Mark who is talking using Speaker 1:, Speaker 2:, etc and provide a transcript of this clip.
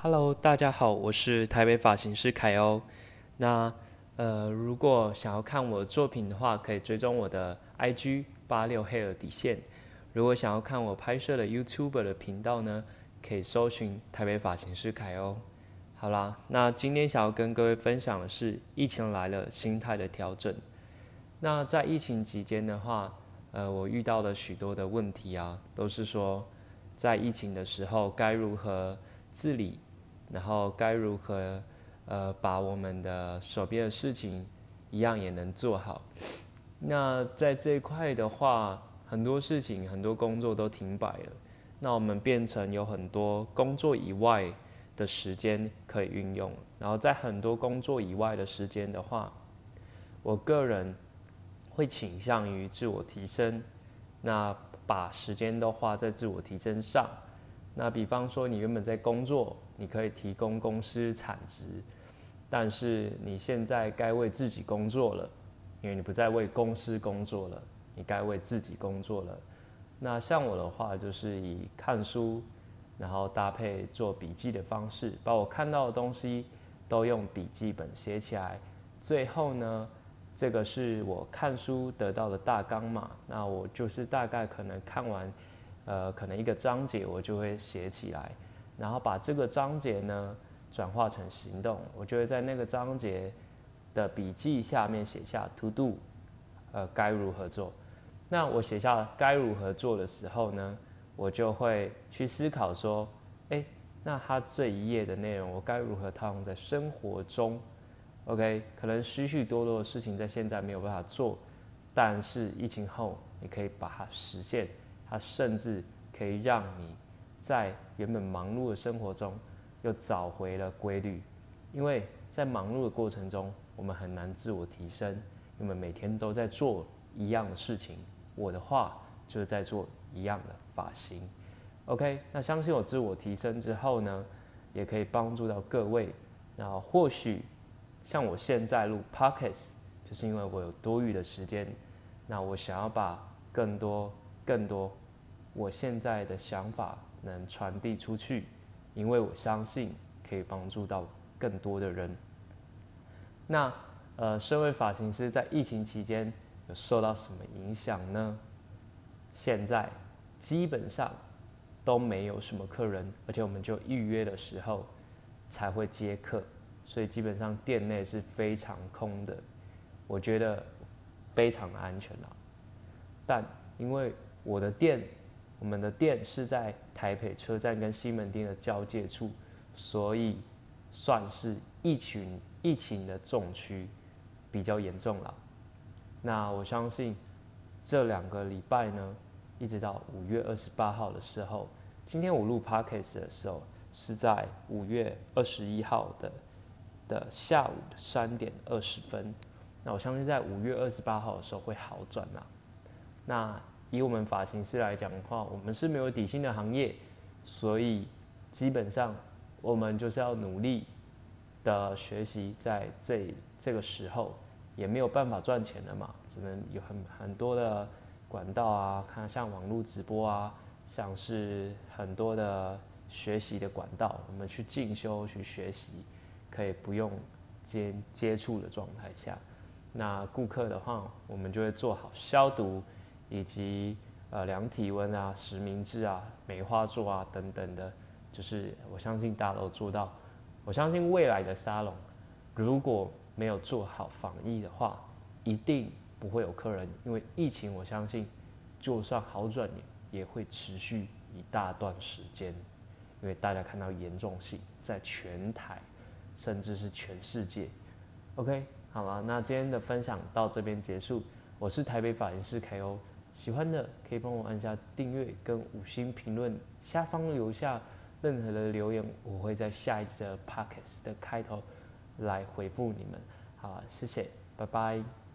Speaker 1: Hello，大家好，我是台北发型师凯欧。那呃，如果想要看我作品的话，可以追踪我的 IG 八六 hair 底线。如果想要看我拍摄的 YouTube 的频道呢，可以搜寻台北发型师凯欧。好啦，那今天想要跟各位分享的是疫情来了，心态的调整。那在疫情期间的话，呃，我遇到了许多的问题啊，都是说在疫情的时候该如何自理。然后该如何，呃，把我们的手边的事情一样也能做好？那在这一块的话，很多事情、很多工作都停摆了。那我们变成有很多工作以外的时间可以运用。然后在很多工作以外的时间的话，我个人会倾向于自我提升。那把时间都花在自我提升上。那比方说，你原本在工作。你可以提供公司产值，但是你现在该为自己工作了，因为你不再为公司工作了，你该为自己工作了。那像我的话，就是以看书，然后搭配做笔记的方式，把我看到的东西都用笔记本写起来。最后呢，这个是我看书得到的大纲嘛，那我就是大概可能看完，呃，可能一个章节我就会写起来。然后把这个章节呢转化成行动，我就会在那个章节的笔记下面写下 to do，呃，该如何做。那我写下该如何做的时候呢，我就会去思考说，哎，那它这一页的内容我该如何套用在生活中？OK，可能许许多多的事情在现在没有办法做，但是疫情后你可以把它实现，它甚至可以让你。在原本忙碌的生活中，又找回了规律。因为在忙碌的过程中，我们很难自我提升，因为每天都在做一样的事情。我的话就是在做一样的发型。OK，那相信我自我提升之后呢，也可以帮助到各位。那或许像我现在录 Podcast，就是因为我有多余的时间，那我想要把更多、更多我现在的想法。能传递出去，因为我相信可以帮助到更多的人。那呃，身为发型师在疫情期间有受到什么影响呢？现在基本上都没有什么客人，而且我们就预约的时候才会接客，所以基本上店内是非常空的。我觉得非常的安全了。但因为我的店。我们的店是在台北车站跟西门町的交界处，所以算是疫情疫情的重区，比较严重了。那我相信这两个礼拜呢，一直到五月二十八号的时候，今天我录 podcast 的时候是在五月二十一号的的下午三点二十分。那我相信在五月二十八号的时候会好转啦。那。以我们发型师来讲的话，我们是没有底薪的行业，所以基本上我们就是要努力的学习，在这这个时候也没有办法赚钱了嘛，只能有很很多的管道啊，看像网络直播啊，像是很多的学习的管道，我们去进修去学习，可以不用接接触的状态下，那顾客的话，我们就会做好消毒。以及呃量体温啊、实名制啊、梅花座啊等等的，就是我相信大家都做到。我相信未来的沙龙，如果没有做好防疫的话，一定不会有客人。因为疫情，我相信就算好转也也会持续一大段时间。因为大家看到严重性，在全台甚至是全世界。OK，好了，那今天的分享到这边结束。我是台北发型师 KO。喜欢的可以帮我按下订阅跟五星评论，下方留下任何的留言，我会在下一次的 podcast 的开头来回复你们。好，谢谢，拜拜。